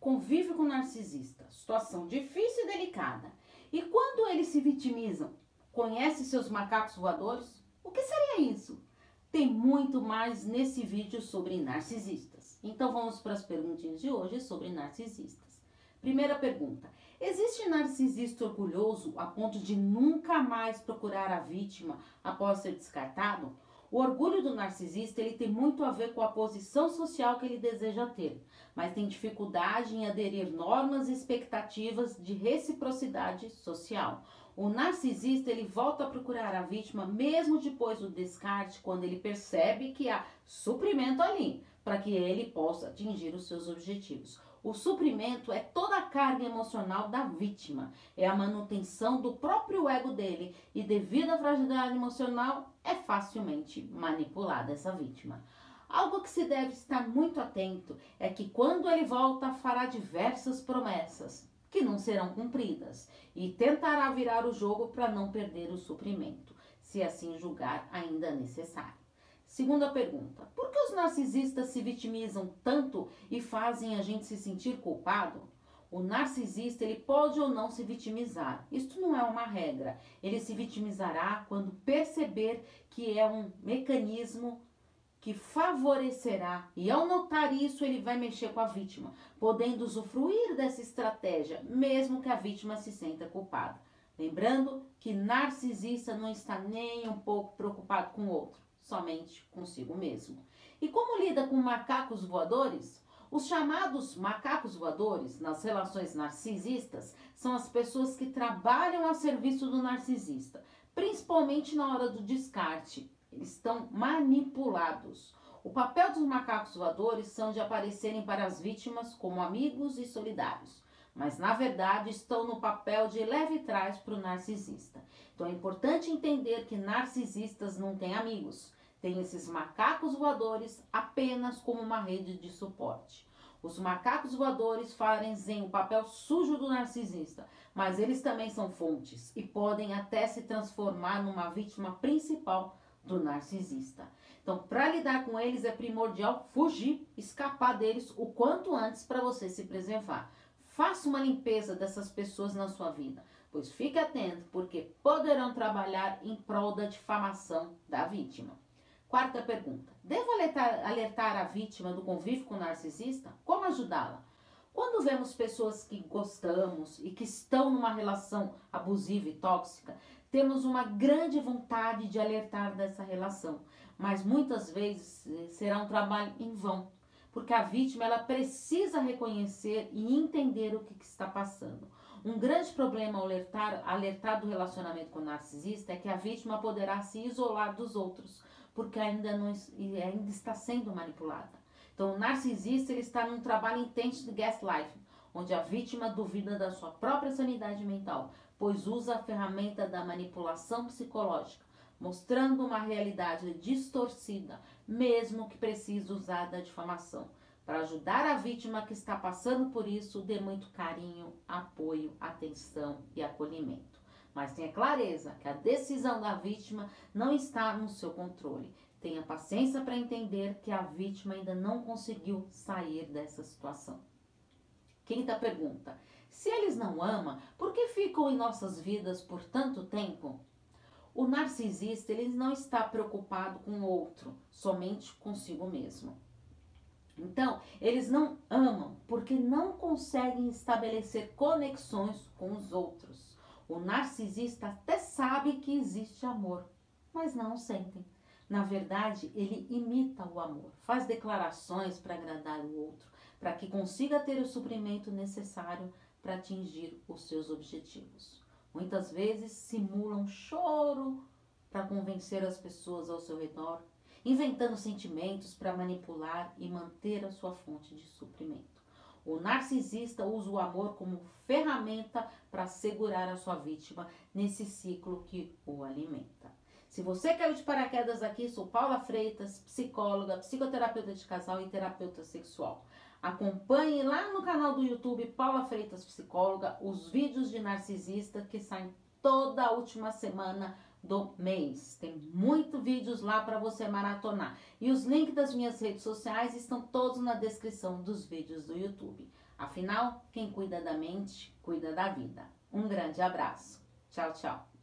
convive com narcisista, situação difícil e delicada. E quando eles se vitimizam, conhece seus macacos voadores? O que seria isso? Tem muito mais nesse vídeo sobre narcisistas. Então vamos para as perguntinhas de hoje sobre narcisistas. Primeira pergunta: existe narcisista orgulhoso a ponto de nunca mais procurar a vítima após ser descartado? O orgulho do narcisista ele tem muito a ver com a posição social que ele deseja ter, mas tem dificuldade em aderir normas e expectativas de reciprocidade social. O narcisista ele volta a procurar a vítima mesmo depois do descarte, quando ele percebe que há suprimento ali para que ele possa atingir os seus objetivos. O suprimento é toda a carga emocional da vítima, é a manutenção do próprio ego dele e devido à fragilidade emocional é facilmente manipulada essa vítima. Algo que se deve estar muito atento é que quando ele volta fará diversas promessas que não serão cumpridas e tentará virar o jogo para não perder o suprimento, se assim julgar ainda necessário. Segunda pergunta: por que os narcisistas se vitimizam tanto e fazem a gente se sentir culpado? O narcisista ele pode ou não se vitimizar. Isto não é uma regra. Ele se vitimizará quando perceber que é um mecanismo que favorecerá e ao notar isso ele vai mexer com a vítima, podendo usufruir dessa estratégia, mesmo que a vítima se sinta culpada. Lembrando que narcisista não está nem um pouco preocupado com o outro somente consigo mesmo. E como lida com macacos voadores? Os chamados macacos voadores nas relações narcisistas são as pessoas que trabalham a serviço do narcisista, principalmente na hora do descarte. Eles estão manipulados. O papel dos macacos voadores são de aparecerem para as vítimas como amigos e solidários, mas na verdade estão no papel de leve trás para o narcisista. Então é importante entender que narcisistas não têm amigos tem esses macacos voadores apenas como uma rede de suporte. Os macacos voadores fazem o papel sujo do narcisista, mas eles também são fontes e podem até se transformar numa vítima principal do narcisista. Então, para lidar com eles é primordial fugir, escapar deles o quanto antes para você se preservar. Faça uma limpeza dessas pessoas na sua vida, pois fique atento, porque poderão trabalhar em prol da difamação da vítima. Quarta pergunta: devo alertar, alertar a vítima do convívio com o narcisista? Como ajudá-la? Quando vemos pessoas que gostamos e que estão numa relação abusiva e tóxica, temos uma grande vontade de alertar dessa relação, mas muitas vezes eh, será um trabalho em vão, porque a vítima ela precisa reconhecer e entender o que, que está passando. Um grande problema ao alertar, alertar do relacionamento com o narcisista é que a vítima poderá se isolar dos outros, porque ainda, não, ainda está sendo manipulada. Então, o narcisista ele está num trabalho intenso de gaslighting, onde a vítima duvida da sua própria sanidade mental, pois usa a ferramenta da manipulação psicológica, mostrando uma realidade distorcida, mesmo que precise usar da difamação. Para ajudar a vítima que está passando por isso, dê muito carinho, apoio, atenção e acolhimento. Mas tenha clareza que a decisão da vítima não está no seu controle. Tenha paciência para entender que a vítima ainda não conseguiu sair dessa situação. Quinta pergunta: se eles não amam, por que ficam em nossas vidas por tanto tempo? O narcisista ele não está preocupado com o outro, somente consigo mesmo. Então, eles não amam porque não conseguem estabelecer conexões com os outros. O narcisista até sabe que existe amor, mas não sentem. Na verdade, ele imita o amor, faz declarações para agradar o outro, para que consiga ter o suprimento necessário para atingir os seus objetivos. Muitas vezes simulam choro para convencer as pessoas ao seu redor, inventando sentimentos para manipular e manter a sua fonte de suprimento. O narcisista usa o amor como ferramenta para segurar a sua vítima nesse ciclo que o alimenta. Se você caiu de paraquedas aqui, sou Paula Freitas, psicóloga, psicoterapeuta de casal e terapeuta sexual. Acompanhe lá no canal do YouTube Paula Freitas Psicóloga os vídeos de narcisista que saem toda última semana do mês. Tem muito vídeos lá para você maratonar. E os links das minhas redes sociais estão todos na descrição dos vídeos do YouTube. Afinal, quem cuida da mente, cuida da vida. Um grande abraço. Tchau, tchau.